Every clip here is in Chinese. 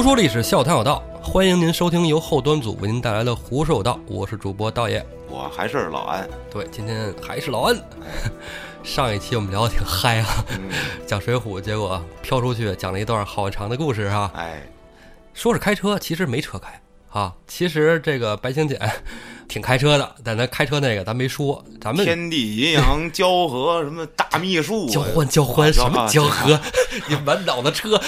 胡说历史，笑谈有道，欢迎您收听由后端组为您带来的《胡说有道》，我是主播道爷。我还是老安，对，今天还是老安。上一期我们聊的挺嗨啊，讲水浒，结果飘出去讲了一段好长的故事哈。哎，说是开车，其实没车开啊。其实这个白请简挺开车的，但咱开车那个咱没说。咱们天地阴阳交合，什么大秘术，交换交换什么交合？你满 脑子车。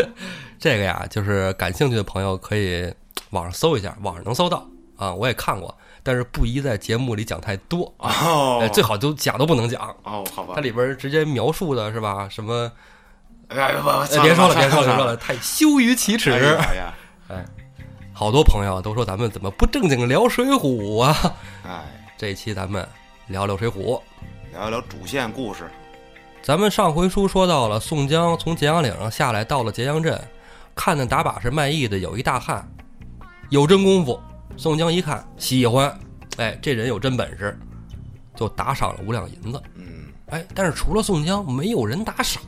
这个呀，就是感兴趣的朋友可以网上搜一下，网上能搜到啊。我也看过，但是不宜在节目里讲太多哦，最好就讲都不能讲哦。好吧，它里边直接描述的是吧？什么？哎呀，别说了，别说了，别说了，太羞于启齿。哎呀，哎，好多朋友都说咱们怎么不正经聊水浒啊？哎，这期咱们聊聊水浒，聊聊主线故事。咱们上回书说到了宋江从揭阳岭上下来，到了揭阳镇。看见打把式卖艺的有一大汉，有真功夫。宋江一看喜欢，哎，这人有真本事，就打赏了五两银子。嗯，哎，但是除了宋江，没有人打赏。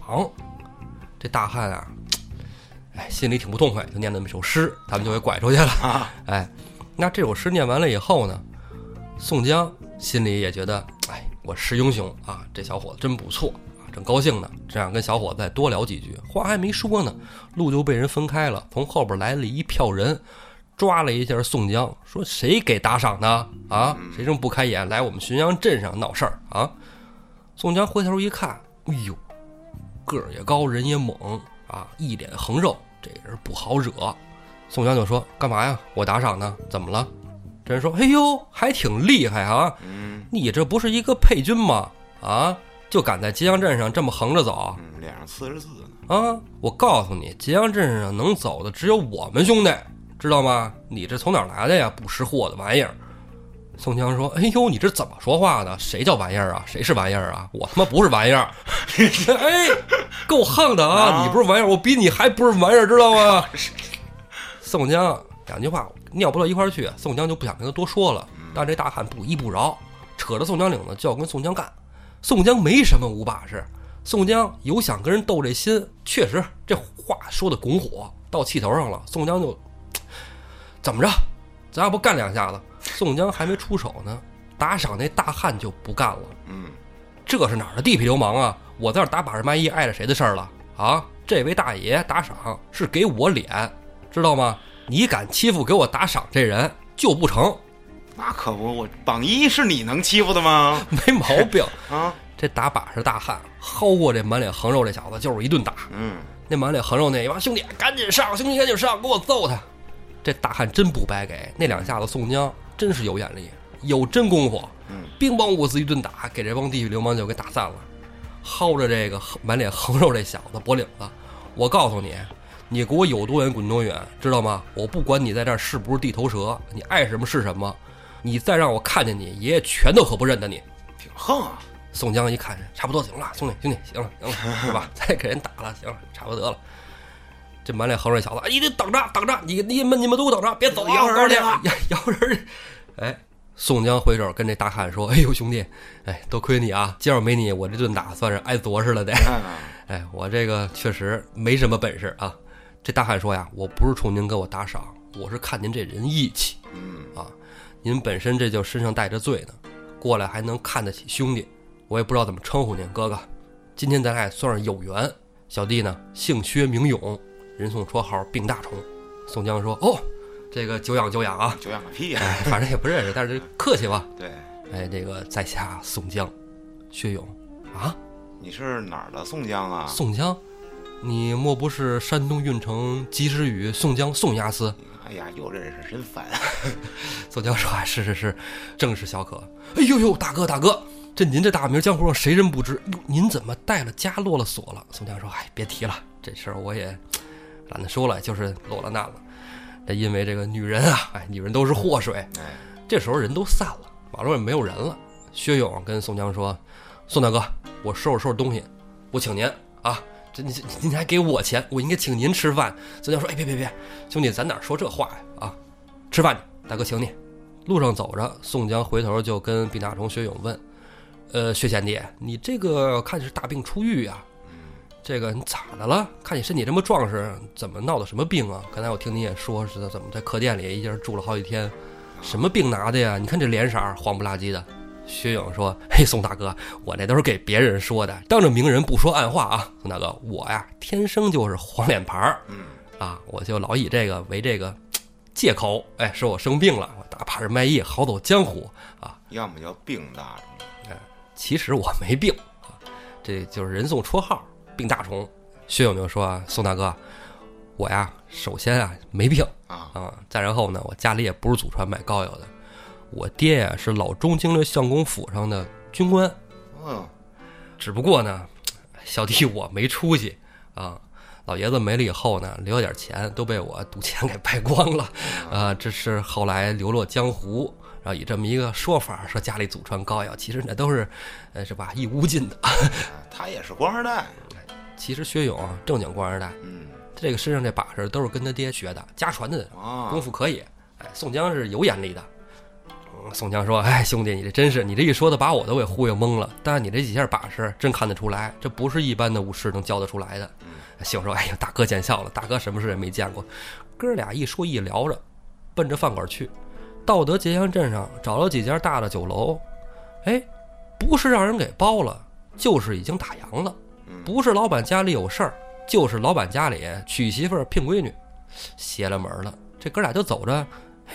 这大汉啊，哎，心里挺不痛快，就念那么一首诗，他们就给拐出去了。哎，那这首诗念完了以后呢，宋江心里也觉得，哎，我是英雄啊，这小伙子真不错啊。正高兴呢，这样跟小伙子再多聊几句，话还没说呢，路就被人分开了。从后边来了一票人，抓了一下宋江，说：“谁给打赏的啊？谁这么不开眼，来我们浔阳镇上闹事儿啊？”宋江回头一看，哎呦，个儿也高，人也猛啊，一脸横肉，这人不好惹。宋江就说：“干嘛呀？我打赏呢？怎么了？”这人说：“哎呦，还挺厉害啊！你这不是一个配军吗？啊？”就敢在揭阳镇上这么横着走，脸上刺着字呢啊！我告诉你，揭阳镇上能走的只有我们兄弟，知道吗？你这从哪来的呀？不识货的玩意儿！宋江说：“哎呦，你这怎么说话呢？谁叫玩意儿啊？谁是玩意儿啊？我他妈不是玩意儿！哎，够横的啊！你不是玩意儿，我比你还不是玩意儿，知道吗？” 宋江两句话尿不到一块儿去，宋江就不想跟他多说了。但这大汉不依不饶，扯着宋江领子就要跟宋江干。宋江没什么五把式，宋江有想跟人斗这心，确实这话说的拱火，到气头上了。宋江就 怎么着，咱要不干两下子？宋江还没出手呢，打赏那大汉就不干了。嗯，这是哪儿的地痞流氓啊？我在这打把式卖艺，碍着谁的事儿了啊？这位大爷打赏是给我脸，知道吗？你敢欺负给我打赏这人，就不成。那可不，我榜一是你能欺负的吗？没毛病啊！这打把式大汉薅过这满脸横肉这小子，就是一顿打。嗯，那满脸横肉那一帮兄弟赶紧上，兄弟赶紧上，给我揍他！这大汉真不白给，那两下子宋江真是有眼力，有真功夫。嗯，兵帮五子一顿打，给这帮地痞流氓就给打散了。薅着这个满脸横肉这小子脖领子，我告诉你，你给我有多远滚多远，知道吗？我不管你在这儿是不是地头蛇，你爱什么是什么。你再让我看见你，爷爷拳头可不认得你，挺横啊！宋江一看，差不多行了，兄弟兄弟，行了行了，是吧？再给人打了，行了，差不多得了。这满脸横肉小子，哎，你等着等着，你你们你们都等着，别走，摇人去，摇人。哎，宋江回手跟这大汉说：“哎呦，兄弟，哎，多亏你啊，今儿没你，我这顿打算是挨啄似了得。哎，我这个确实没什么本事啊。”这大汉说呀：“我不是冲您给我打赏，我是看您这人义气。嗯啊。”您本身这就身上带着罪呢，过来还能看得起兄弟，我也不知道怎么称呼您哥哥。今天咱俩也算是有缘。小弟呢姓薛名勇，人送绰号病大虫。宋江说：“哦，这个久仰久仰啊，久仰个屁呀！反正也不认识，但是客气吧。”对，哎，这个在下宋江，薛勇啊，你是哪儿的宋江啊？宋江，你莫不是山东运城及时雨宋江宋押司？哎呀，又认识，真烦！啊 宋江说：“是是是，正是小可。哎呦呦，大哥大哥，这您这大名江湖上谁人不知？您怎么带了家落了锁了？”宋江说：“哎，别提了，这事儿我也懒得说了，就是落了难了。这因为这个女人啊，哎，女人都是祸水。哎，这时候人都散了，马路上没有人了。薛勇跟宋江说：‘宋大哥，我收拾收拾东西，我请您啊。’”这你您还给我钱，我应该请您吃饭。宋江说：“哎，别别别，兄弟，咱哪说这话呀？啊，吃饭去，大哥请你。”路上走着，宋江回头就跟毕大虫、薛勇问：“呃，薛贤弟，你这个看是大病初愈啊？这个你咋的了？看你身体这么壮实，怎么闹的什么病啊？刚才我听你也说是怎么在客店里一人住了好几天，什么病拿的呀？你看这脸色儿黄不拉几的。薛勇说：“嘿，宋大哥，我那都是给别人说的，当着明人不说暗话啊。宋大哥，我呀天生就是黄脸盘儿，嗯啊，我就老以这个为这个借口，哎，说我生病了，我打怕是卖艺，好走江湖啊。要么叫病大虫，其实我没病啊，这就是人送绰号‘病大虫’。薛勇就说啊，宋大哥，我呀，首先啊没病啊，啊，再然后呢，我家里也不是祖传买膏药的，我爹呀是老中京的相公府上的军官，嗯，只不过呢，小弟我没出息啊。老爷子没了以后呢，留了点钱都被我赌钱给败光了，啊，这是后来流落江湖，然后以这么一个说法说家里祖传膏药，其实那都是，呃，是吧，一无尽的。啊他也是官二代，其实薛勇啊正经官二代，嗯这个身上这把式都是跟他爹学的，家传的啊功，夫可以。哎，宋江是有眼力的。嗯宋江说：“哎，兄弟，你这真是，你这一说的把我都给忽悠懵了。但是你这几下把式真看得出来，这不是一般的武士能教得出来的。”谢勇说：“哎呀，大哥见笑了，大哥什么事也没见过。”哥俩一说一聊着，奔着饭馆去。到得结阳镇上，找了几家大的酒楼，哎，不是让人给包了，就是已经打烊了。嗯不是老板家里有事儿，就是老板家里娶媳妇儿聘闺女，邪了门了。这哥俩就走着，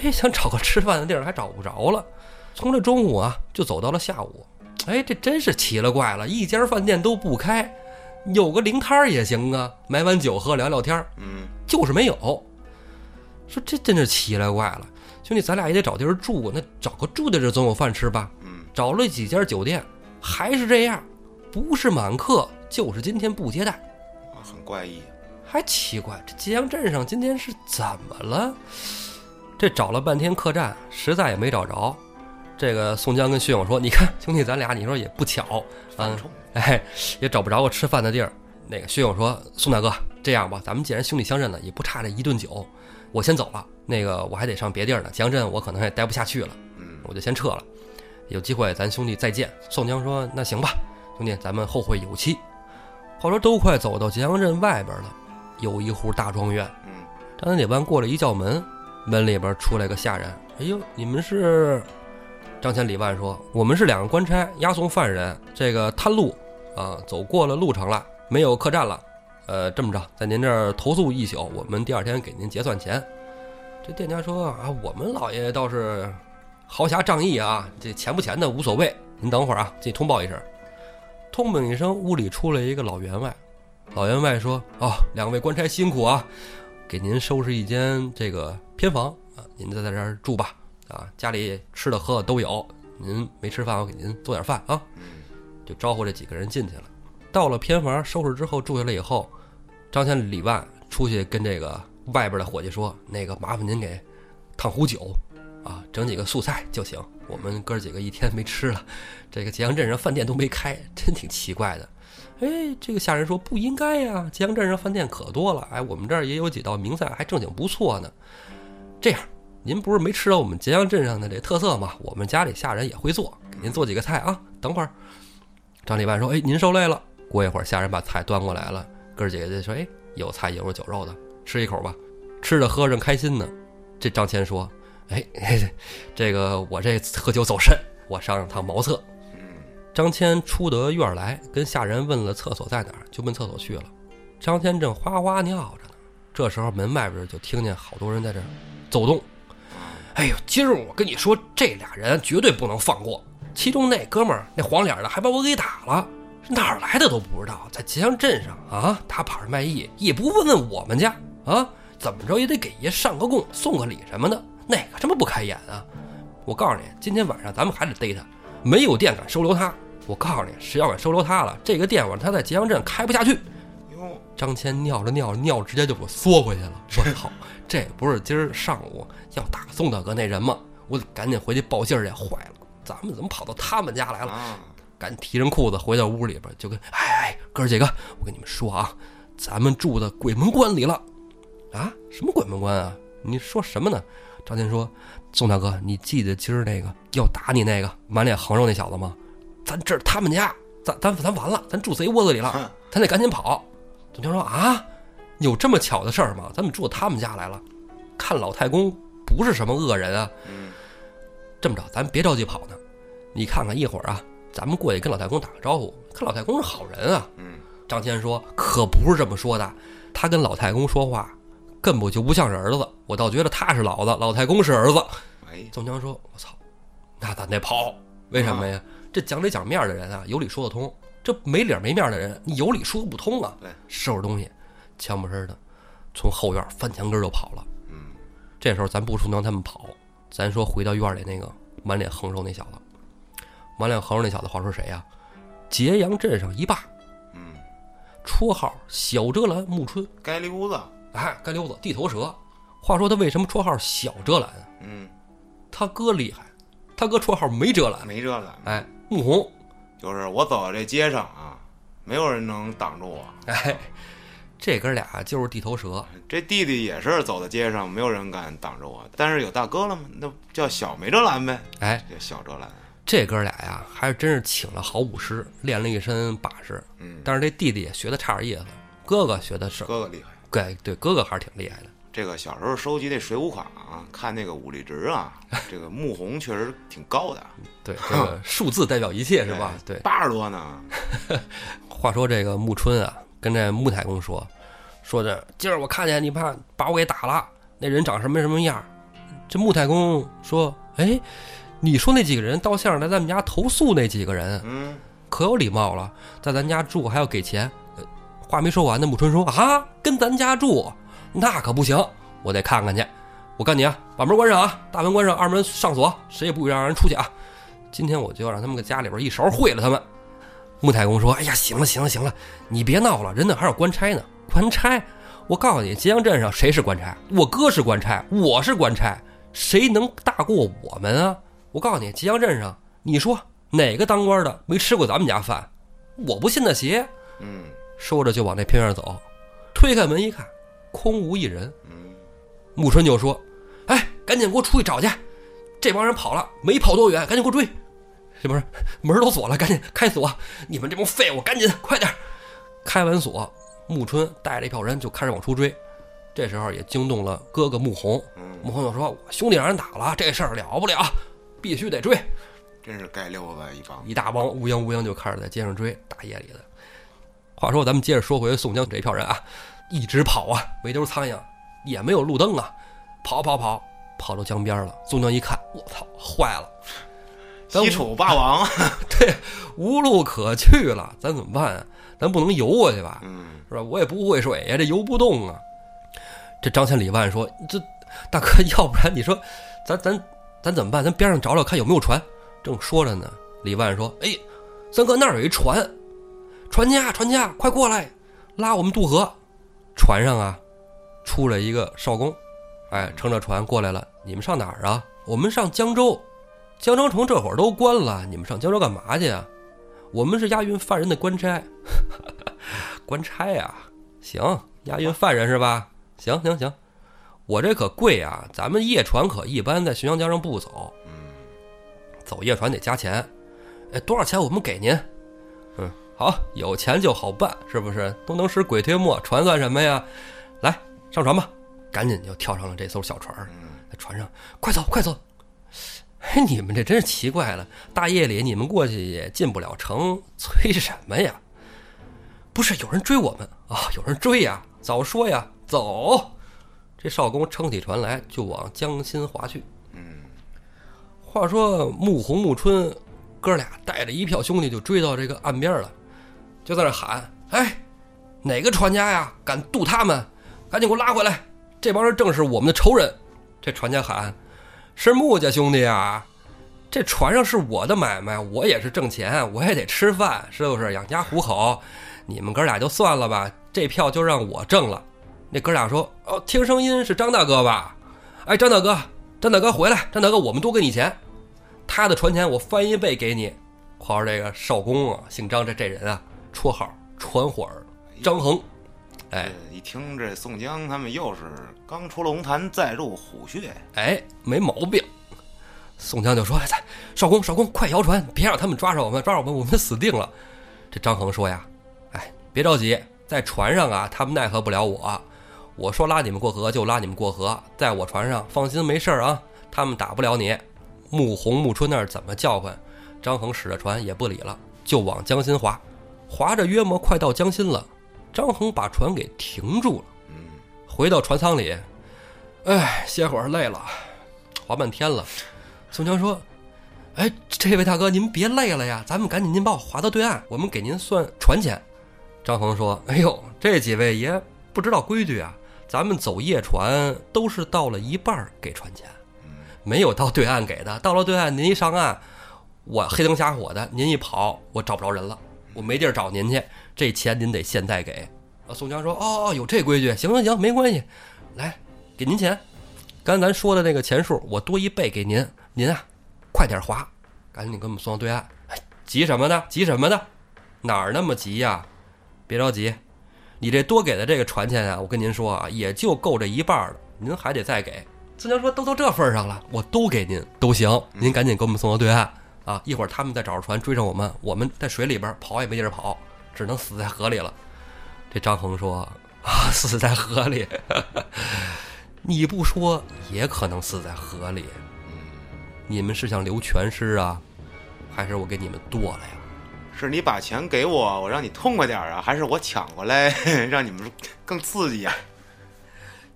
哎，想找个吃饭的地儿还找不着了。从这中午啊，就走到了下午。哎，这真是奇了怪了，一家饭店都不开，有个零摊儿也行啊，买碗酒喝聊聊天儿，嗯就是没有。说这真是奇了怪了，兄弟，咱俩也得找地儿住，那找个住的地儿总有饭吃吧？嗯，找了几家酒店，还是这样，不是满客，就是今天不接待。啊很怪异，还奇怪，这揭阳镇上今天是怎么了？这找了半天客栈，实在也没找着。这个宋江跟薛勇说：“你看，兄弟，咱俩你说也不巧，嗯，哎，也找不着个吃饭的地儿。”那个薛勇说：“宋大哥，这样吧，咱们既然兄弟相认了，也不差这一顿酒，我先走了。那个我还得上别地儿呢，吉阳镇我可能也待不下去了，嗯我就先撤了。有机会咱兄弟再见。”宋江说：“那行吧，兄弟，咱们后会有期。”后来都快走到吉阳镇外边了，有一户大庄院。嗯张三铁班过了一叫门，门里边出来个下人。哎呦，你们是？张千里万说：“我们是两个官差，押送犯人，这个探路啊，走过了路程了，没有客栈了。呃，这么着，在您这儿投宿一宿，我们第二天给您结算钱。”这店家说：“啊，我们老爷倒是豪侠仗义啊，这钱不钱的无所谓。您等会儿啊，自己通报一声。”通禀一声，屋里出来一个老员外。老员外说：“哦，两位官差辛苦啊，给您收拾一间这个偏房啊，您就在这儿住吧。啊，家里吃的喝的都有，您没吃饭，我给您做点饭啊。”嗯就招呼这几个人进去了。到了偏房收拾之后住下来以后，张千里万出去跟这个外边的伙计说：“那个麻烦您给烫壶酒，啊，整几个素菜就行。我们哥几个一天没吃了，这个吉阳镇上饭店都没开，真挺奇怪的。”哎，这个下人说不应该呀，吉阳镇上饭店可多了，哎，我们这儿也有几道名菜，还正经不错呢。这样，您不是没吃到我们吉阳镇上的这特色吗？我们家里下人也会做，给您做几个菜啊。等会儿，张立万说：“哎，您受累了。”过一会儿，下人把菜端过来了，哥儿几个就说：“哎，有菜有肉酒肉的，吃一口吧。”吃着喝着开心呢。这张谦说：“哎，嘿 嘿这个我这喝酒走肾，我上趟茅厕。”嗯张骞出得院儿来，跟下人问了厕所在哪儿，就奔厕所去了。张骞正哗哗尿着呢，这时候门外边就听见好多人在这走动。哎呦，今儿我跟你说，这俩人绝对不能放过。其中那哥们儿，那黄脸的还把我给打了，是哪儿来的都不知道，在吉祥镇上啊打牌卖艺，也不问问我们家啊，怎么着也得给爷上个供，送个礼什么的，哪个这么不开眼啊？我告诉你，今天晚上咱们还得逮他，没有店敢收留他。我告诉你，谁要敢收留他了，这个店晚上他在吉阳镇开不下去。哟，张谦尿着尿着尿直接就给我缩回去了。我 操，这不是今儿上午要打宋大哥那人吗？我得赶紧回去报信儿去。坏了，咱们怎么跑到他们家来了？啊，赶紧提上裤子回到屋里边，就跟哎哎哥儿几个，我跟你们说啊，咱们住的鬼门关里了。啊，什么鬼门关啊？你说什么呢？张谦说：“宋大哥，你记得今儿那个要打你那个满脸横肉那小子吗？咱这是他们家，咱咱咱完了，咱住贼窝子里了，咱得赶紧跑。宋江说啊，有这么巧的事儿吗？咱们住他们家来了，看老太公不是什么恶人啊。嗯，这么着，咱别着急跑呢，你看看一会儿啊，咱们过去跟老太公打个招呼，看老太公是好人啊。嗯，张谦说可不是这么说的，他跟老太公说话根本就不像是儿子，我倒觉得他是老子，老太公是儿子。哎，宋江说：“我操，那咱得跑，为什么呀？这讲理讲面的人啊，有理说得通；这没理没面的人，你有理说不通啊。对，收拾东西，悄没声的从后院翻墙根就跑了。嗯，这时候咱不说让他们跑，咱说回到院里那个满脸横肉那小子，满脸横肉那小子，话说谁呀、揭阳镇上一霸，嗯，绰号小遮拦木春，街溜子，哎，干溜子，地头蛇。话说他为什么绰号小遮拦啊？嗯，他哥厉害，他哥绰号没遮拦。没遮拦，哎，穆弘，就是我走到这街上啊，没有人能挡住我。哎，这哥俩就是地头蛇。这弟弟也是走在街上，没有人敢挡着我。但是有大哥了嘛，那叫小没遮拦呗，哎，叫小遮拦。这哥俩呀，还是真是请了好武师，练了一身把式。嗯，但是这弟弟也学的差点意思，哥哥学的是，哥哥厉害。对对，哥哥还是挺厉害的。这个小时候收集那水浒卡啊，看那个武力值啊，这个穆弘确实挺高的，对，这个数字代表一切是吧？对。八十多呢。话说这个穆春啊，跟这穆太公说，说这今儿我看见你怕把我给打了，那人长什么什么样？这穆太公说，哎，你说那几个人到相声来咱们家投诉那几个人，嗯，可有礼貌了，在咱家住还要给钱。话没说完呢，穆春说啊，跟咱家住那可不行，我得看看去。我告诉你啊，把门关上啊，大门关上，二门上锁，谁也不许让人出去啊。今天我就要让他们搁家里边一勺烩了他们。穆太公说：“哎呀，行了行了行了，你别闹了，人那还有官差呢。官差，我告诉你，揭阳镇上谁是官差？我哥是官差，我是官差，谁能大过我们啊？我告诉你，揭阳镇上，你说哪个当官的没吃过咱们家饭？我不信那邪。”嗯说着就往那偏院走，推开门一看，空无一人。嗯，穆春就说：“哎，赶紧给我出去找去！这帮人跑了，没跑多远，赶紧给我追！这不是门都锁了，赶紧开锁！你们这帮废物，赶紧快点！”开完锁，木春带着一票人就开始往出追。这时候也惊动了哥哥穆弘，嗯穆弘就说：“我兄弟让人打了，这事儿了不了，必须得追！”真是该溜子一帮。一大帮乌泱乌泱就开始在街上追，大夜里的。话说，咱们接着说回宋江这一票人啊，一直跑啊，没丢苍蝇，也没有路灯啊，跑跑跑，跑到江边了。宋江一看，我操，坏了，西楚霸王。对，无路可去了，咱怎么办啊？咱不能游过去吧？嗯是吧？我也不会水呀，这游不动啊。这张千李万说：“这大哥，要不然你说，咱咱咱怎么办？咱边上找找看有没有船。”正说着呢，李万说：“哎，三哥那儿有一船，船家船家，快过来，拉我们渡河。”船上啊，出来一个少公，哎，乘着船过来了。你们上哪儿啊？我们上江州。江州城这会儿都关了，你们上江州干嘛去啊？我们是押运犯人的官差。官差呀、行，押运犯人是吧？行行行，我这可贵啊！咱们夜船可一般在浔阳江上不走，嗯，走夜船得加钱。哎，多少钱我们给您？嗯，好，有钱就好办，是不是？都能使鬼推磨，船算什么呀？来，上船吧！赶紧就跳上了这艘小船儿，在船上，快走快走！哎，你们这真是奇怪了，大夜里你们过去也进不了城，催什么呀？不是有人追我们啊、有人追呀！早说呀，走！这少公撑起船来就往江心划去。嗯，话说穆弘、穆春哥俩带着一票兄弟就追到这个岸边了，就在那喊：“哎，哪个船家呀，敢渡他们？赶紧给我拉回来！这帮人正是我们的仇人。”这船家喊：“是穆家兄弟啊！这船上是我的买卖，我也是挣钱，我也得吃饭，是不是养家糊口？你们哥俩就算了吧，这票就让我挣了。”那哥俩说：“哦，听声音是张大哥吧？哎，张大哥，张大哥回来，张大哥，我们多给你钱，他的船钱我翻一倍给你。”话说这个少公啊，姓张，这这人啊，绰号船火儿张衡。哎一听这宋江他们又是刚出龙潭再入虎穴，哎，没毛病。宋江就说：“哎，少公，少公，快摇船，别让他们抓着我们，抓着我们，我们死定了。”这张衡说呀：“哎，别着急，在船上啊，他们奈何不了我。我说拉你们过河就拉你们过河，在我船上放心没事儿啊，他们打不了你。穆弘、穆春那儿怎么叫唤，张衡使着船也不理了，就往江心划。划着约莫快到江心了，张衡把船给停住了。嗯，回到船舱里，哎，歇会儿累了，划半天了。宋江说：“哎，这位大哥，您别累了呀，咱们赶紧您把我划到对岸，我们给您算船钱。”张衡说：“哎呦，这几位爷不知道规矩啊，咱们走夜船都是到了一半给船钱，没有到对岸给的。到了对岸，您一上岸，我黑灯瞎火的，您一跑，我找不着人了，我没地儿找您去，这钱您得现在给。”啊，宋江说：“哦哦，有这规矩，行行行，没关系，来，给您钱。刚才咱说的那个钱数，我多一倍给您。您啊，快点划，赶紧给我们送到对岸。急什么呢？急什么呢？哪儿那么急呀？别着急，你这多给的这个船钱啊，我跟您说啊，也就够这一半了，您还得再给。”宋江说：“都到这份上了，我都给您都行，您赶紧给我们送到对岸啊！一会儿他们再找着船追上我们，我们在水里边跑也没地儿跑，只能死在河里了。”这张衡说：“啊，死在河里，你不说也可能死在河里。你们是想留全尸啊，还是我给你们剁了呀？是你把钱给我，我让你痛快点儿啊，还是我抢过来 让你们更刺激呀？”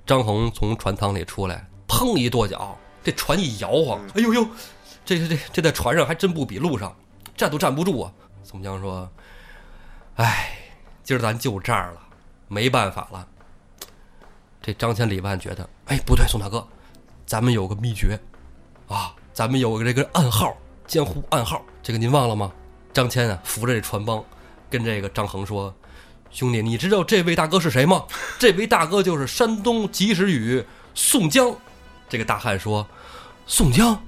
张衡从船舱里出来，砰一跺脚，这船一摇晃，哎呦呦，这这这这在船上还真不比路上，站都站不住啊！宋江说：“哎。”今儿咱就这儿了，没办法了。这张千里万觉得，哎，不对，宋大哥，咱们有个秘诀啊，咱们有个这个暗号，江湖暗号，这个您忘了吗？张骞啊，扶着这船帮，跟这个张衡说：“兄弟，你知道这位大哥是谁吗？这位大哥就是山东及时雨宋江。”这个大汉说：“宋江，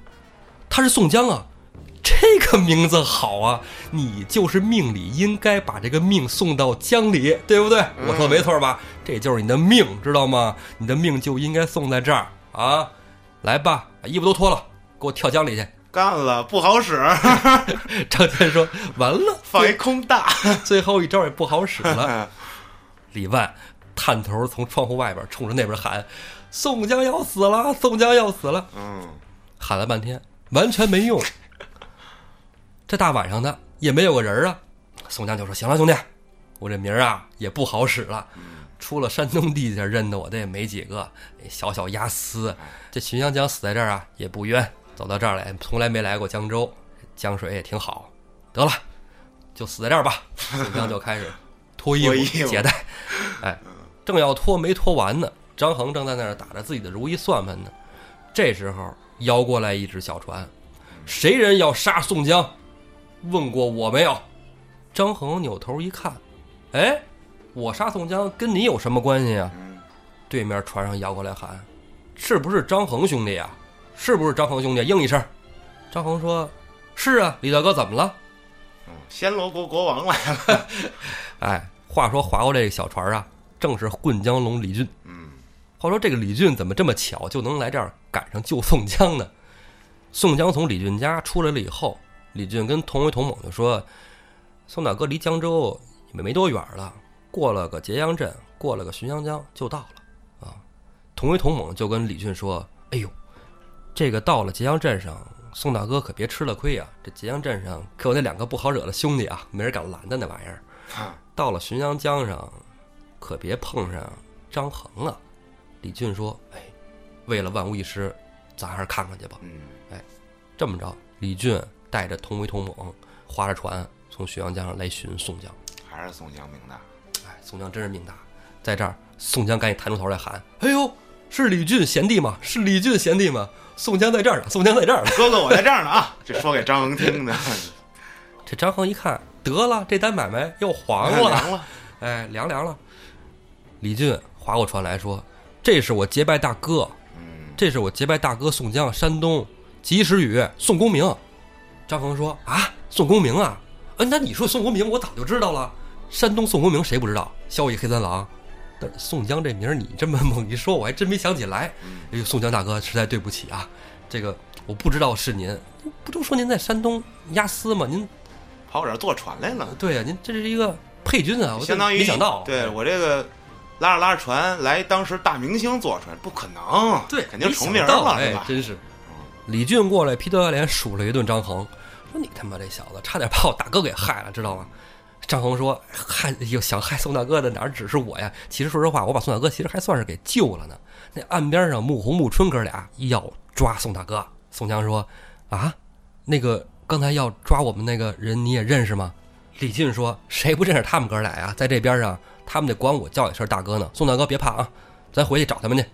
他是宋江啊。”这个名字好啊！你就是命里应该把这个命送到江里，对不对？我说没错吧？这就是你的命，知道吗？你的命就应该送在这儿啊！来吧，把衣服都脱了，给我跳江里去！干了，不好使。张天说：“完了，放一空大，最后一招也不好使了。”李万探头从窗户外边冲着那边喊：“宋江要死了！宋江要死了！”嗯，喊了半天，完全没用。这大晚上的也没有个人啊，宋江就说：“行了，兄弟，我这名儿啊也不好使了，出了山东地界认得我的也没几个。小小押司，这秦香江死在这儿啊也不冤，走到这儿来从来没来过江州，江水也挺好。得了，就死在这儿吧。”宋江就开始脱衣服解带，哎，正要脱没脱完呢，张衡正在那儿打着自己的如意算盘呢。这时候摇过来一只小船，谁人要杀宋江？问过我没有？张衡扭头一看，哎，我杀宋江跟你有什么关系啊？对面船上摇过来喊：“是不是张衡兄弟啊？是不是张衡兄弟？应一声。”张衡说：“是啊，李大哥怎么了？”“暹罗国国王来了。”哎，话说划过这个小船啊，正是混江龙李俊。嗯，话说这个李俊怎么这么巧就能来这儿赶上救宋江呢？宋江从李俊家出来了以后。李俊跟同为同猛就说：“宋大哥离江州也没多远了，过了个揭阳镇，过了个浔阳江就到了。”啊，同为同猛就跟李俊说：“哎呦，这个到了揭阳镇上，宋大哥可别吃了亏啊！这揭阳镇上可有那两个不好惹的兄弟啊，没人敢拦的那玩意儿。到了浔阳江上，可别碰上张衡啊！”李俊说：“哎，为了万无一失，咱还是看看去吧。”嗯，哎，这么着，李俊。带着同为同猛，划着船从浔阳江上来寻宋江，还是宋江命大。哎，宋江真是命大，在这儿，宋江赶紧探出头来喊：“哎呦，是李俊贤弟吗？是李俊贤弟吗？宋江在这儿呢，宋江在这儿呢，哥哥我在这儿呢啊！”这说给张衡听的。这张衡一看，得了，这单买卖又黄了，凉了，哎，凉凉了。李俊划过船来说：“这是我结拜大哥，嗯，这是我结拜大哥宋江，山东及时雨宋公明。”张衡说：“啊，宋公明啊，嗯，那你说宋公明，我早就知道了。山东宋公明谁不知道？萧逸黑三郎。但宋江这名儿，你这么猛一说，我还真没想起来。哎呦，宋江大哥，实在对不起啊，这个我不知道是您。不都说您在山东押司吗？您跑我这儿坐船来了？对呀，您这是一个配军啊，我相当于没想到，对我这个拉着拉着船来，当时大明星坐船，不可能，对，肯定没成名了，哎是吧？真是。李俊过来劈头盖脸数了一顿张恒，说你他妈这小子差点把我大哥给害了，知道吗？张恒说：“害又想害宋大哥的哪儿只是我呀？其实说实话，我把宋大哥其实还算是给救了呢。那岸边上穆红、穆春哥俩要抓宋大哥，宋江说：啊，那个刚才要抓我们那个人你也认识吗？李俊说：谁不认识他们哥俩呀？在这边上，他们得管我叫一声大哥呢。宋大哥别怕啊，咱回去找他们去。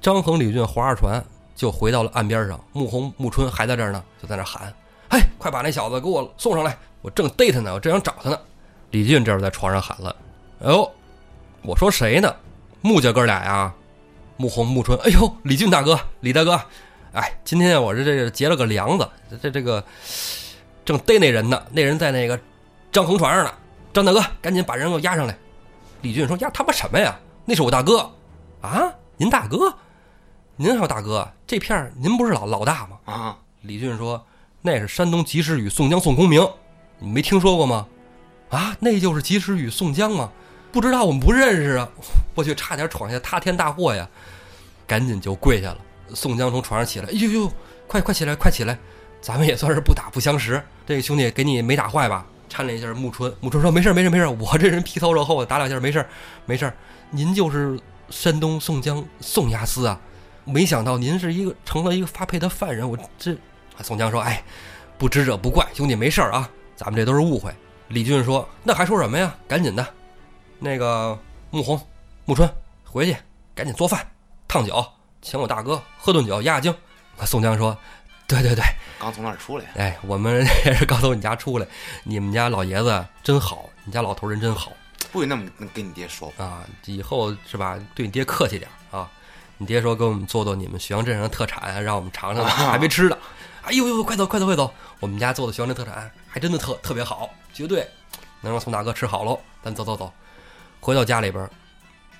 张衡、李俊划着船就回到了岸边上，穆弘、穆春还在这儿呢，就在那喊：嘿，快把那小子给我送上来！我正逮他呢，我正想找他呢。李俊这会儿在床上喊了：“哎呦，我说谁呢？穆家哥俩呀，穆弘、穆春。哎呦，李俊大哥，李大哥，哎，今天我这这结了个梁子，这这这个正逮那人呢，那人在那个张衡船上呢。张大哥，赶紧把人给我押上来。”李俊说：“呀他妈什么呀？那是我大哥啊！您大哥？您还有大哥？这片儿您不是老老大吗？”啊，李俊说：“那是山东及时雨宋江宋公明，你没听说过吗？啊，那就是及时雨宋江吗？不知道我们不认识啊！我去，差点闯下塌天大祸呀！赶紧就跪下了。宋江从床上起来，哎呦呦，快快起来，快起来！咱们也算是不打不相识，这个兄弟给你没打坏吧？”搀了一下穆春，穆春说：“没事没事没事，我这人皮糙肉厚的，打两下没事没事。您就是山东宋江宋押司啊？没想到您是一个成了一个发配的犯人，我这……”宋江说：“哎，不知者不怪，兄弟没事啊，咱们这都是误会。”李俊说：“那还说什么呀？赶紧的，那个穆红、穆春回去赶紧做饭、烫酒，请我大哥喝顿酒压压惊。”宋江说：“对对对，刚从那儿出来，哎，我们也是刚从你家出来，你们家老爷子真好，你家老头人真好不许那么跟你爹说。啊！以后是吧，对你爹客气点啊。你爹说给我们做做你们徐阳镇上的特产，让我们尝尝，还没吃呢。哎呦呦，快走快走快走！我们家做的徐阳镇特产还真的特特别好，绝对能让宋大哥吃好喽。咱走走走，回到家里边，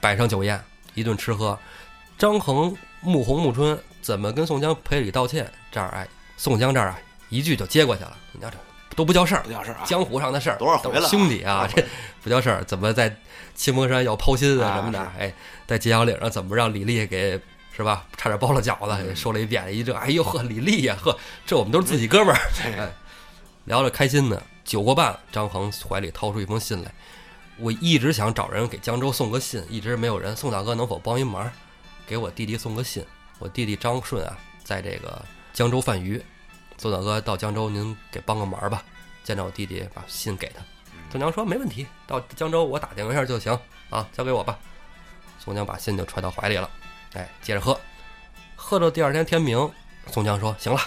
摆上酒宴，一顿吃喝。张衡、穆弘、穆春怎么跟宋江赔礼道歉？这儿哎，宋江这儿啊，一句就接过去了。你瞧这都不叫事儿不，叫事儿啊，江湖上的事儿，多少回了啊兄弟啊，这 不叫事儿。怎么在青峰山要抛心啊啊什么的是？哎，在揭阳岭上怎么让李丽给是吧？差点包了饺子，嗯说了一遍。一这，哎呦呵，李丽呀，呵，这我们都是自己哥们儿。哎，聊着开心呢。酒过半，张衡怀里掏出一封信来。我一直想找人给江州送个信，一直没有人。宋大哥能否帮一忙，给我弟弟送个信？我弟弟张顺啊，在这个江州贩鱼。宋大哥到江州，您给帮个忙吧。见着我弟弟，把信给他。宋江说：“没问题，到江州我打听一下就行啊，交给我吧。”宋江把信就揣到怀里了，哎，接着喝，喝到第二天天明，宋江说：“行了，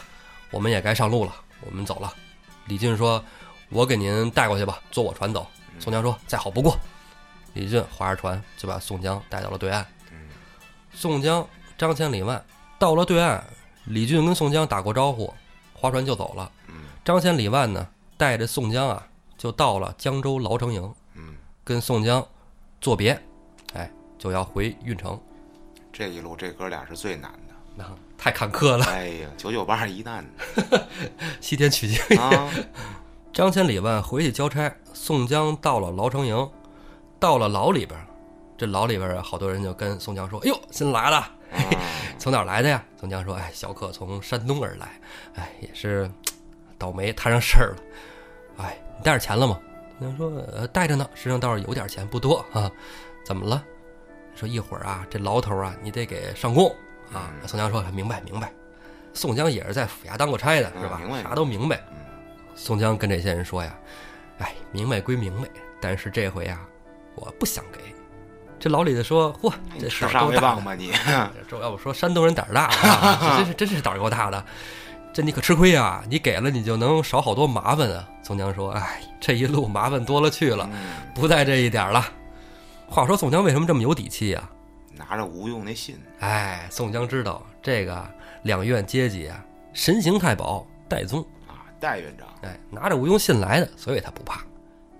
我们也该上路了，我们走了。”李俊说：“我给您带过去吧，坐我船走。”宋江说：“再好不过。”李俊划着船就把宋江带到了对岸。宋江张千里万到了对岸，李俊跟宋江打过招呼，划船就走了。张千里万呢，带着宋江啊，就到了江州牢城营，嗯，跟宋江作别，哎，就要回运城。这一路这哥俩是最难的。那太坎坷了，哎呀，九九八十一难 西天取经。啊！张千里万回去交差，宋江到了牢城营，到了牢里边，这牢里边啊，好多人就跟宋江说：“哎呦，新来了，啊 从哪儿来的呀？”宋江说：“哎，小可从山东而来，哎，也是倒霉摊上事儿了。哎，你带着钱了吗？”宋江说：“呃，带着呢，身上倒是有点钱，不多啊。怎么了？说一会儿啊，这牢头啊，你得给上供啊。”宋江说：“明白，明白。”宋江也是在府衙当过差的，是吧？啥都明白。嗯宋江跟这些人说呀：“哎，明白归明白，但是这回啊，我不想给。”这老李子说：“嚯，这胆儿够大的！棒吧你？这要不说山东人胆儿大啊，这真是真是胆儿够大的。这你可吃亏啊！你给了，你就能少好多麻烦啊。”宋江说：“哎，这一路麻烦多了去了，嗯不在这一点儿了。”话说宋江为什么这么有底气啊？拿着吴用那信，哎，宋江知道这个两院阶级啊，神行太保戴宗。啊，戴院长，哎，拿着吴用信来的，所以他不怕。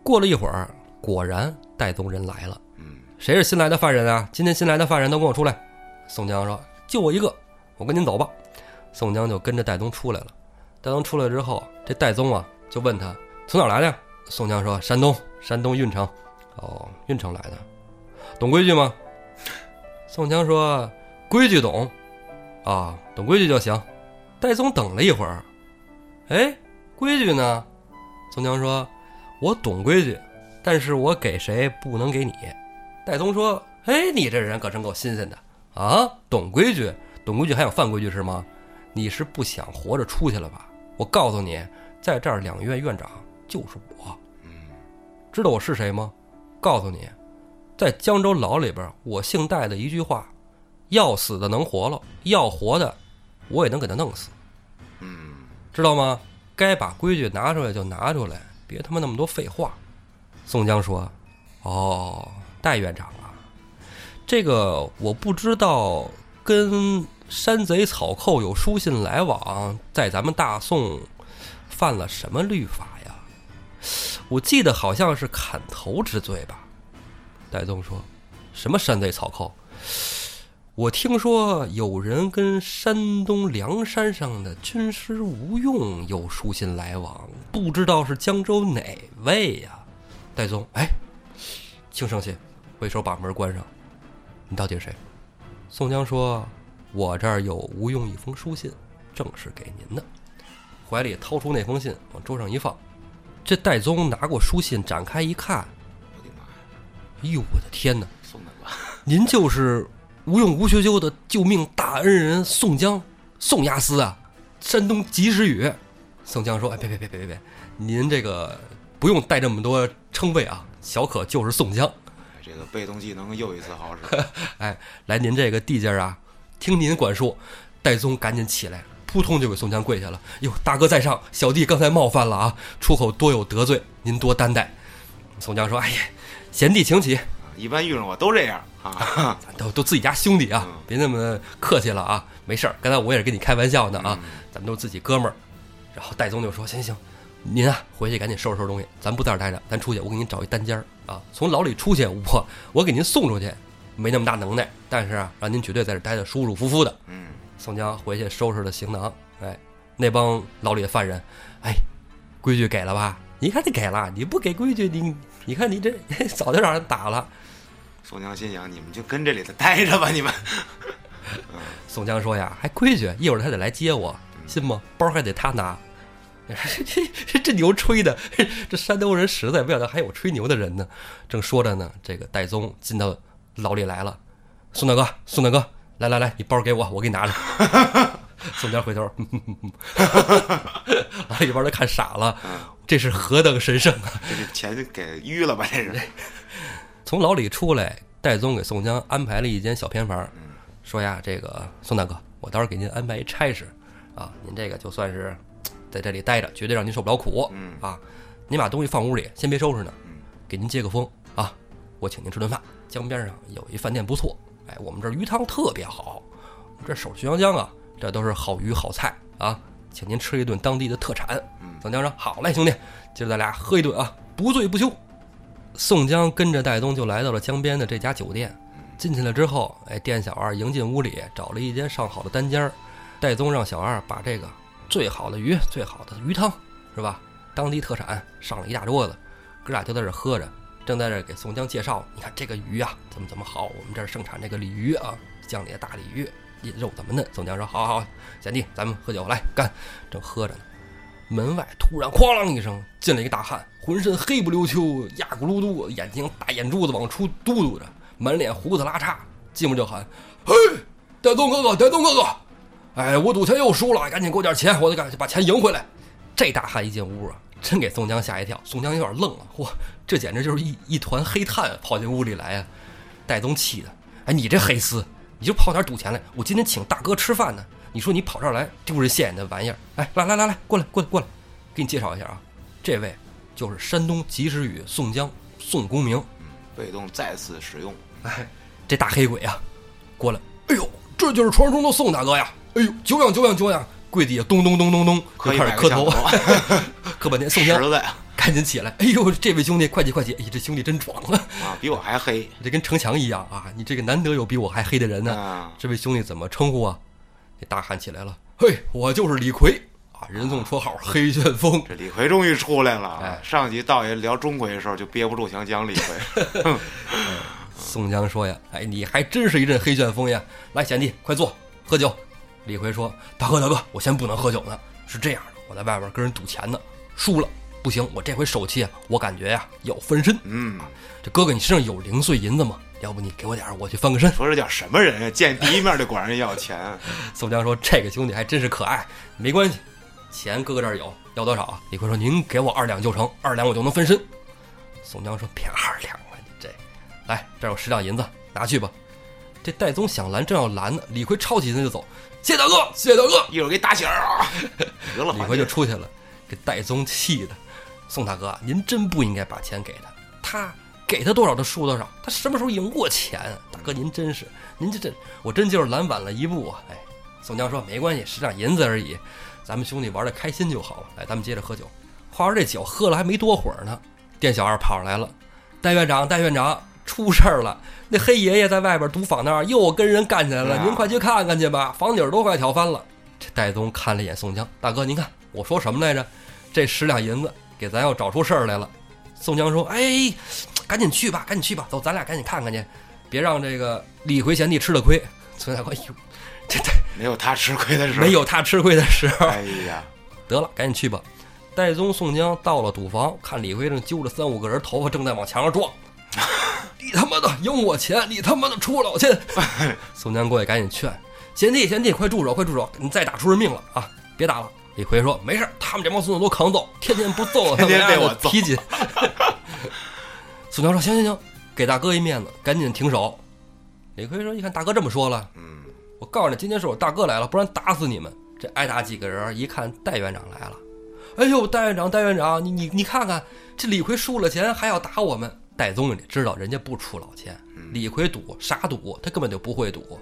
过了一会儿，果然戴宗人来了。谁是新来的犯人啊？今天新来的犯人都跟我出来。宋江说：“就我一个，我跟您走吧。”宋江就跟着戴宗出来了。戴宗出来之后，这戴宗啊就问他从哪儿来的？宋江说：“山东，山东运城。”哦，运城来的，懂规矩吗？宋江说：“规矩懂，啊，懂规矩就行。”戴宗等了一会儿，哎，规矩呢？宋江说：“我懂规矩，但是我给谁不能给你。”戴宗说：“哎，你这人可真够新鲜的啊！懂规矩，懂规矩还想犯规矩是吗？你是不想活着出去了吧？我告诉你，在这儿两院院长就是我。嗯，知道我是谁吗？告诉你，在江州牢里边，我姓戴的一句话：要死的能活了，要活的我也能给他弄死。嗯，知道吗？该把规矩拿出来就拿出来，别他妈那么多废话。宋江说：“哦，戴院长啊，这个我不知道，跟山贼草寇有书信来往，在咱们大宋犯了什么律法呀？我记得好像是砍头之罪吧。”戴宗说：“什么山贼草寇？”我听说有人跟山东梁山上的军师吴用有书信来往，不知道是江州哪位呀？戴宗，哎，请生气，挥手把门关上。你到底是谁？宋江说：“我这儿有吴用一封书信，正是给您的。”怀里掏出那封信，往桌上一放。这戴宗拿过书信，展开一看，我的妈呀！哎呦，我的天哪！宋大哥，您就是无用吴学究的救命大恩人宋江，宋押司啊，山东及时雨。宋江说：“哎，别别别别别别，您这个不用带这么多称谓啊，小可就是宋江。这个被动技能又一次好使。哎，来您这个地界啊，听您管束。”戴宗赶紧起来，扑通就给宋江跪下了。哟，大哥在上，小弟刚才冒犯了啊，出口多有得罪，您多担待。宋江说：“哎呀，贤弟请起。”一般遇上我都这样啊。咱都都自己家兄弟啊，别那么客气了啊，没事儿。刚才我也是跟你开玩笑呢啊，咱们都是自己哥们儿。然后戴宗就说：“行行行，您啊回去赶紧收拾收拾东西，咱不在这儿待着，咱出去，我给您找一单间儿啊，从牢里出去，我我给您送出去，没那么大能耐，但是啊，让您绝对在这儿待着舒舒服服的。”嗯，宋江回去收拾了行囊，哎，那帮牢里的犯人，哎，规矩给了吧？你看你给了，你不给规矩，你你看你这 早就让人打了。宋江心想：你们就跟这里头待着吧，你们。宋江说呀：“还规矩，一会儿他得来接我，信吗？包还得他拿。” 这这这牛吹的，这山东人实在不晓得还有吹牛的人呢。正说着呢，这个戴宗进到牢里来了。宋大哥，宋大哥，来来来，你包给我，我给你拿着。宋江回头，然后一帮人看傻了，这是何等神圣啊！这是钱给淤了吧？这是。从牢里出来，戴宗给宋江安排了一间小偏房，说呀：“这个宋大哥，我到时候给您安排一差事，啊，您这个就算是在这里待着，绝对让您受不了苦。嗯啊，您把东西放屋里，先别收拾呢，给您接个风啊，我请您吃顿饭。江边上有一饭店不错，哎，我们这儿鱼汤特别好，我们这守浔阳江啊，这都是好鱼好菜啊，请您吃一顿当地的特产。”宋江说：“好嘞，兄弟，今儿咱俩喝一顿啊，不醉不休。”宋江跟着戴宗就来到了江边的这家酒店，进去了之后，哎，店小二迎进屋里，找了一间上好的单间儿。戴宗让小二把这个最好的鱼、最好的鱼汤，是吧？当地特产上了一大桌子，哥俩就在这喝着，正在这给宋江介绍，你看这个鱼啊，怎么怎么好，我们这儿盛产这个鲤鱼啊，江里的大鲤鱼，肉怎么嫩。宋江说：“好好，贤弟，咱们喝酒来干。”正喝着呢。门外突然哐啷一声，进来一个大汉，浑身黑不溜秋，压咕噜嘟，眼睛大眼珠子往出嘟嘟着，满脸胡子拉碴，进屋就喊：“嘿，戴宗哥哥，戴宗哥哥，哎，我赌钱又输了，赶紧给我点钱，我得赶紧把钱赢回来。”这大汉一进屋啊，真给宋江吓一跳，宋江有点愣了，嚯，这简直就是一一团黑炭跑进屋里来啊！戴宗气的，哎，你这黑丝，你就跑哪赌钱来？我今天请大哥吃饭呢。你说你跑这儿来丢人现眼的玩意儿！哎，来来来来，过来过来过来，给你介绍一下啊，这位就是山东及时雨宋江宋公明。被动再次使用。哎，这大黑鬼啊，过来！哎呦，这就是传说中的宋大哥呀！哎呦，久仰久仰久仰，跪地下咚咚咚咚咚，就开始磕 头，磕半天。宋江赶紧起来！哎呦，这位兄弟，快起快起！哎，这兄弟真壮啊！啊，比我还黑，这跟城墙一样啊！你这个难得有比我还黑的人呢。这位兄弟怎么称呼啊？这大喊起来了，嘿，我就是李逵，啊，人送绰号黑旋风。这李逵终于出来了。哎上集道爷聊钟馗的时候就憋不住想讲李逵。宋江说呀：“哎，你还真是一阵黑旋风呀！来，贤弟，快坐，喝酒。”李逵说：“大哥，大哥，我先不能喝酒呢。是这样的，我在外边跟人赌钱呢，输了，不行，我这回手气啊，我感觉呀要翻身。嗯，这哥哥，你身上有零碎银子吗？要不你给我点儿，我去翻个身。”说这叫什么人呀？见第一面就管人要钱。宋江说：“这个兄弟还真是可爱，没关系，钱哥哥这儿有，要多少啊？”李逵说：“您给我二两就成，二两我就能分身。”宋江说：“别二两来这儿有十两银子，拿去吧。”这戴宗想拦，正要拦呢，李逵抄起身就走：“谢大哥，谢大哥一会儿给打起来啊！得！”了，李逵就出去了，给戴宗气的：“宋大哥，您真不应该把钱给他，他给他多少他输多少，他什么时候赢过钱啊？大哥您真是，您这这，我真就是拦晚了一步啊！”哎，宋江说：“没关系，十两银子而已，咱们兄弟玩的开心就好了。来，咱们接着喝酒。话说这酒喝了还没多会儿呢，店小二跑上来了：“戴院长，戴院长，出事儿了！那黑爷爷在外边赌坊那儿又跟人干起来了，啊您快去看看去吧，房顶都快挑翻了。”这戴宗看了一眼宋江：“大哥，您看我说什么来着？这十两银子给咱要找出事儿来了。”宋江说：“哎，赶紧去吧，赶紧去吧，走，咱俩赶紧看看去，别让这个李逵贤弟吃了亏。”孙大哥，哎呦，这这没有他吃亏的时候。没。有他吃亏的时候。哎呀，得了，赶紧去吧。戴宗、宋江到了赌房，看李逵正揪着三五个人，头发正在往墙上撞。你他妈的赢我钱，你他妈的出老千！宋江过去赶紧劝贤弟，贤弟，快住手，快住手！你再打出人命了啊！别打了。李逵说：“没事儿，他们这帮孙子都扛揍，天天不揍他们天天家被我揍的皮筋。”宋江说：“行行行，给大哥一面子，赶紧停手。”李逵说：“一看大哥这么说了，嗯，我告诉你，今天是我大哥来了，不然打死你们！这挨打几个人，一看戴院长来了，哎呦，戴院长，戴院长，你你你看看，这李逵输了钱还要打我们。戴宗也知道人家不出老千，李逵赌啥赌，他根本就不会赌，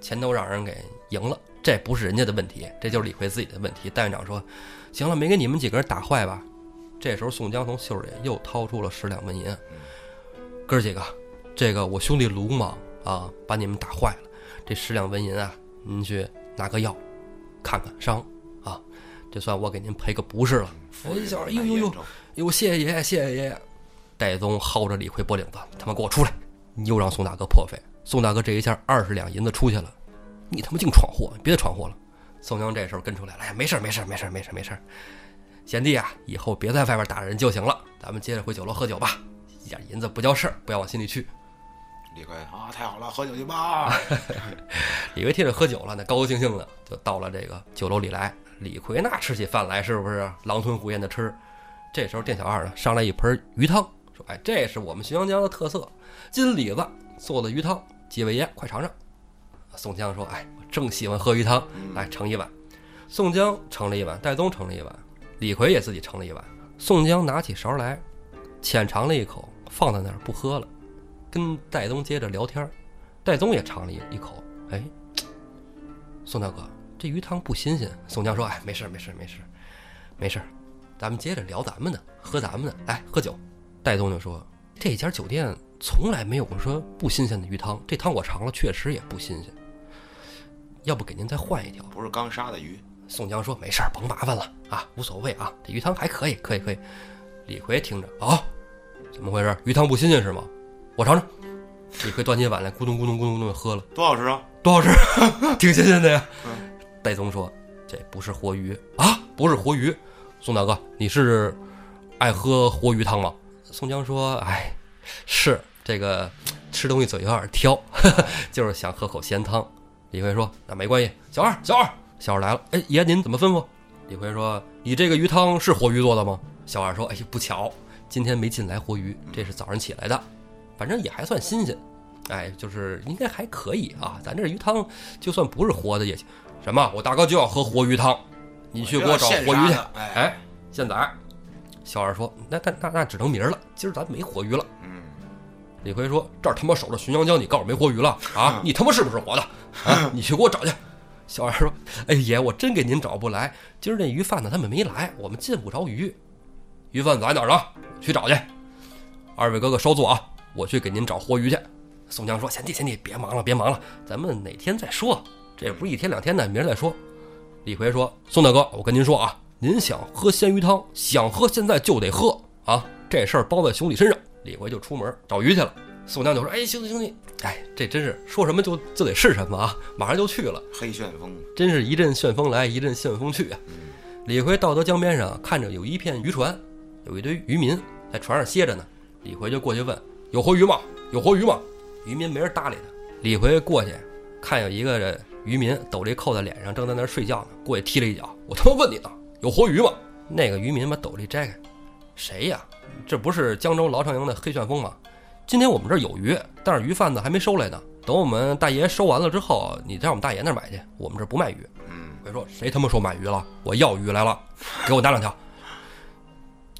钱都让人给赢了，这不是人家的问题，这就是李逵自己的问题。戴院长说：“行了，没给你们几个人打坏吧？”这时候宋江从袖里又掏出了十两纹银，哥儿几个，这个我兄弟鲁莽啊，把你们打坏了。这十两纹银啊，您去拿个药，看看伤啊，这算我给您赔个不是了。哎，小二，呦呦呦，呦，谢谢爷爷，谢谢爷爷。戴宗薅着李逵脖领子，他妈给我出来！你又让宋大哥破费，宋大哥这一下二十两银子出去了，你他妈净闯祸，你别再闯祸了。宋江这时候跟出来了，哎呀，没事儿没事儿没事儿没事儿没事儿，贤弟啊，以后别在外边打人就行了，咱们接着回酒楼喝酒吧，一点银子不叫事儿，不要往心里去。李逵啊，太好了，喝酒去吧。李逵听着喝酒了，那高高兴兴的就到了这个酒楼里来。李逵那吃起饭来是不是狼吞虎咽的吃？这时候店小二呢上来一盆鱼汤，说：“哎，这是我们浔阳江的特色，金李子做的鱼汤，几位爷快尝尝。”宋江说：“哎，我正喜欢喝鱼汤，来盛一碗。”宋江盛了一碗，戴宗盛了一碗，李逵也自己盛了一碗。宋江拿起勺来，浅尝了一口，放在那儿不喝了，跟戴宗接着聊天。戴宗也尝了一一口，哎，宋大哥，这鱼汤不新鲜。宋江说：“哎，没事儿没事儿没事儿没事儿，咱们接着聊咱们的，喝咱们的，来喝酒。”戴宗就说：“这家酒店从来没有过说不新鲜的鱼汤，这汤我尝了，确实也不新鲜。要不给您再换一条？”不是刚杀的鱼，宋江说：“没事儿，甭麻烦了啊，无所谓啊，这鱼汤还可以，可以，可以。”李逵听着啊，怎么回事？鱼汤不新鲜是吗？我尝尝。李逵端起碗来，咕咚咕咚咕咚咕咚喝了，多好吃啊！多好吃，挺新鲜的呀。戴宗说：“这不是活鱼啊，不是活鱼。”宋大哥，你是爱喝活鱼汤吗？宋江说：“哎，是这个吃东西嘴有点挑，就是想喝口鲜汤。”李逵说：“那没关系，小二，小二，小二来了。哎，爷您怎么吩咐？”李逵说：“你这个鱼汤是活鱼做的吗？”小二说：“哎呀，不巧，今天没进来活鱼，这是早上起来的，反正也还算新鲜。哎，就是应该还可以啊。咱这鱼汤就算不是活的也行。什么？我大哥就要喝活鱼汤，你去给我找活鱼去。哎，哎，现宰。小二说：“那那那那只能明儿了，今儿咱没活鱼了。”嗯，李逵说：“这儿他妈守着浔阳江，你告诉我没活鱼了啊？你他妈是不是活的？啊，你去给我找去。”小二说：“哎爷，我真给您找不来，今儿那鱼贩子他们没来，我们进不着鱼。鱼贩子在哪儿呢？去找去。二位哥哥稍坐啊，我去给您找活鱼去。”宋江说：“贤弟，贤弟，别忙了，别忙了，咱们哪天再说。这不是一天两天的，明儿再说。”李逵说：“宋大哥，我跟您说啊，您想喝鲜鱼汤，想喝现在就得喝啊，这事儿包在兄弟身上。”李逵就出门找鱼去了。宋江就说：“哎，兄弟兄弟，哎，这真是说什么就就得是什么啊，马上就去了。黑旋风，真是一阵旋风来，一阵旋风去啊。”李逵到得江边上，看着有一片渔船，有一堆渔民在船上歇着呢。李逵就过去问：“有活鱼吗？有活鱼吗？”渔民没人搭理他。李逵过去看有一个这渔民斗笠扣在脸上，正在那儿睡觉呢，过去踢了一脚：“我他妈问你呢，有活鱼吗？”那个渔民把斗笠摘开：“谁呀？这不是江州牢城营的黑旋风吗？今天我们这儿有鱼，但是鱼贩子还没收来呢。等我们大爷收完了之后，你在我们大爷那儿买去，我们这儿不卖鱼。”嗯，别说谁他妈说买鱼了，我要鱼来了，给我拿两条。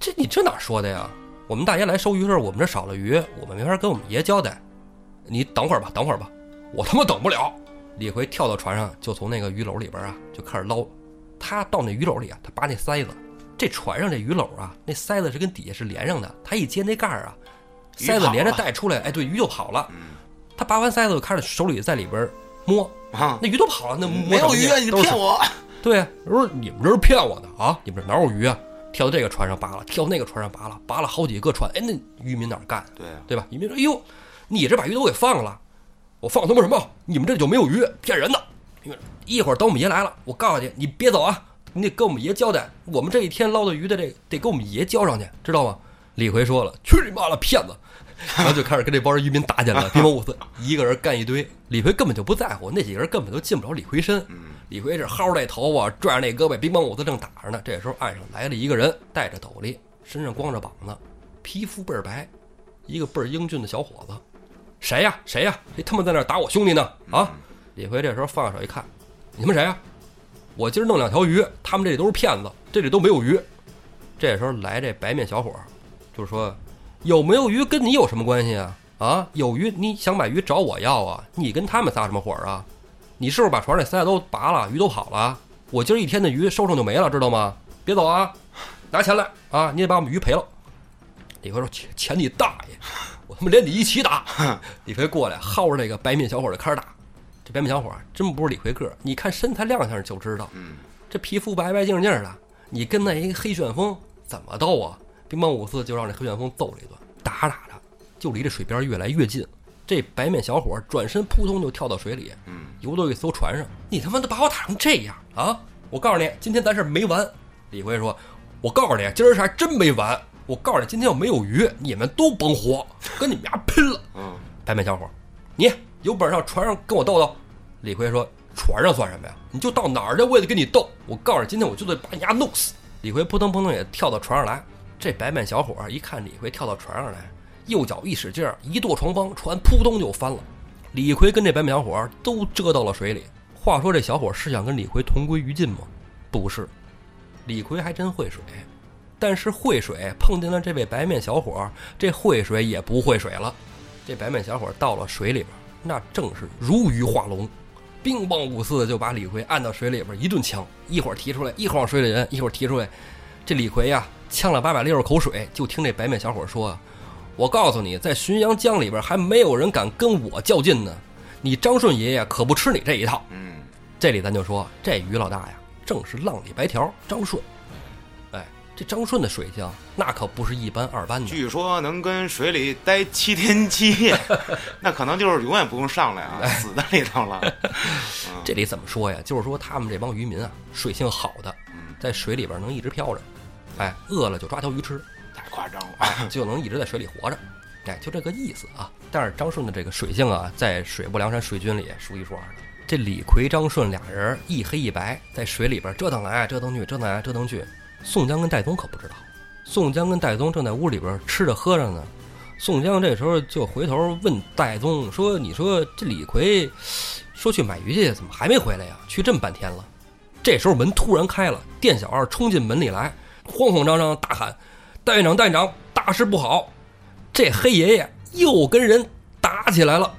这你这哪说的呀？我们大爷来收鱼的时候，我们这少了鱼，我们没法跟我们爷交代。你等会儿吧，等会儿吧，我他妈等不了。李逵跳到船上，就从那个鱼篓里边啊，就开始捞。他到那鱼篓里啊，他拔那塞子。这船上这鱼篓啊，那塞子是跟底下是连上的。他一接那盖儿啊，塞子连着带出来，哎，对，鱼就跑了。他拔完塞子，就开始手里在里边摸，啊，那鱼都跑了，那没有鱼啊，你骗我！对呀，我说你们这是骗我的啊！你们这哪有鱼啊？跳到这个船上拔了，跳到那个船上拔了，拔了好几个船。哎，那渔民哪儿干？对啊，对吧？渔民说：“哎呦，你这把鱼都给放了，我放他妈什么？你们这就没有鱼，骗人的！一会儿等我们爷来了，我告诉你，你别走啊，你得跟我们爷交代，我们这一天捞的鱼的这得跟我们爷交上去，知道吗？”李逵说了：“去你妈了，骗子！”然后就开始跟这帮人渔民打起来了，兵猛五四，一个人干一堆。李逵根本就不在乎，那几个人根本都进不了李逵身。李逵是薅着那头发，拽着那胳膊，兵猛五四正打着呢。这时候岸上来了一个人，戴着斗笠，身上光着膀子，皮肤倍儿白，一个倍儿英俊的小伙子。谁呀？谁呀？谁他妈在那打我兄弟呢？啊！李逵这时候放下手一看，你们谁呀？我今儿弄两条鱼，他们这里都是骗子，这里都没有鱼。这时候来这白面小伙，就是说。有没有鱼跟你有什么关系啊？啊，有鱼你想买鱼找我要啊？你跟他们撒什么火啊？你是不是把船里塞的都拔了，鱼都跑了？我今儿一天的鱼收上就没了，知道吗？别走啊，拿钱来啊！你得把我们鱼赔了。李逵说：“钱钱你大爷！我他妈连你一起打！”李逵过来薅着那个白面小伙就开始打。这白面小伙真不是李逵个儿，你看身材亮相就知道，这皮肤白白净净的，你跟那一个黑旋风怎么斗啊？兵猛五四就让这黑旋风揍了一顿，打着打着就离这水边越来越近。这白面小伙转身扑通就跳到水里，嗯，游到一艘船上。你他妈的把我打成这样啊！我告诉你，今天咱事儿没完。李逵说：“我告诉你，今儿是还真没完。我告诉你，今天要没有鱼，你们都甭活，跟你们家拼了。”嗯，白面小伙，你有本事上船上跟我斗斗。李逵说：“船上算什么呀？你就到哪儿去，我也得跟你斗。我告诉你，今天我就得把你丫弄死。”李逵扑腾扑腾也跳到船上来。这白面小伙一看李逵跳到船上来，右脚一使劲儿，一跺床帮，船扑通就翻了。李逵跟这白面小伙都遮到了水里。话说这小伙是想跟李逵同归于尽吗？不是，李逵还真会水，但是会水碰见了这位白面小伙，这会水也不会水了。这白面小伙到了水里边，那正是如鱼化龙，兵棒五四就把李逵按到水里边一顿呛，一会儿提出来，一会儿往水里扔，一会儿提出来。这李逵呀，呛了八百六十口水，就听这白面小伙说：“我告诉你，在浔阳江里边还没有人敢跟我较劲呢。你张顺爷爷可不吃你这一套。”嗯，这里咱就说，这于老大呀，正是浪里白条张顺。哎，这张顺的水性那可不是一般二般的。据说能跟水里待七天七夜，那可能就是永远不用上来啊，死在里头了。这里怎么说呀？就是说他们这帮渔民啊，水性好的，在水里边能一直漂着。哎，饿了就抓条鱼吃，太夸张了，就能一直在水里活着。哎，就这个意思啊。但是张顺的这个水性啊，在水泊梁山水军里数一数二的。这李逵、张顺俩人一黑一白，在水里边折腾来折腾去，折腾来折腾去。宋江跟戴宗可不知道，宋江跟戴宗正在屋里边吃着喝着呢。宋江这时候就回头问戴宗说：“你说这李逵说去买鱼去，怎么还没回来呀？去这么半天了。”这时候门突然开了，店小二冲进门里来。慌慌张张大喊：“戴院长，戴院长，大事不好！这黑爷爷又跟人打起来了！”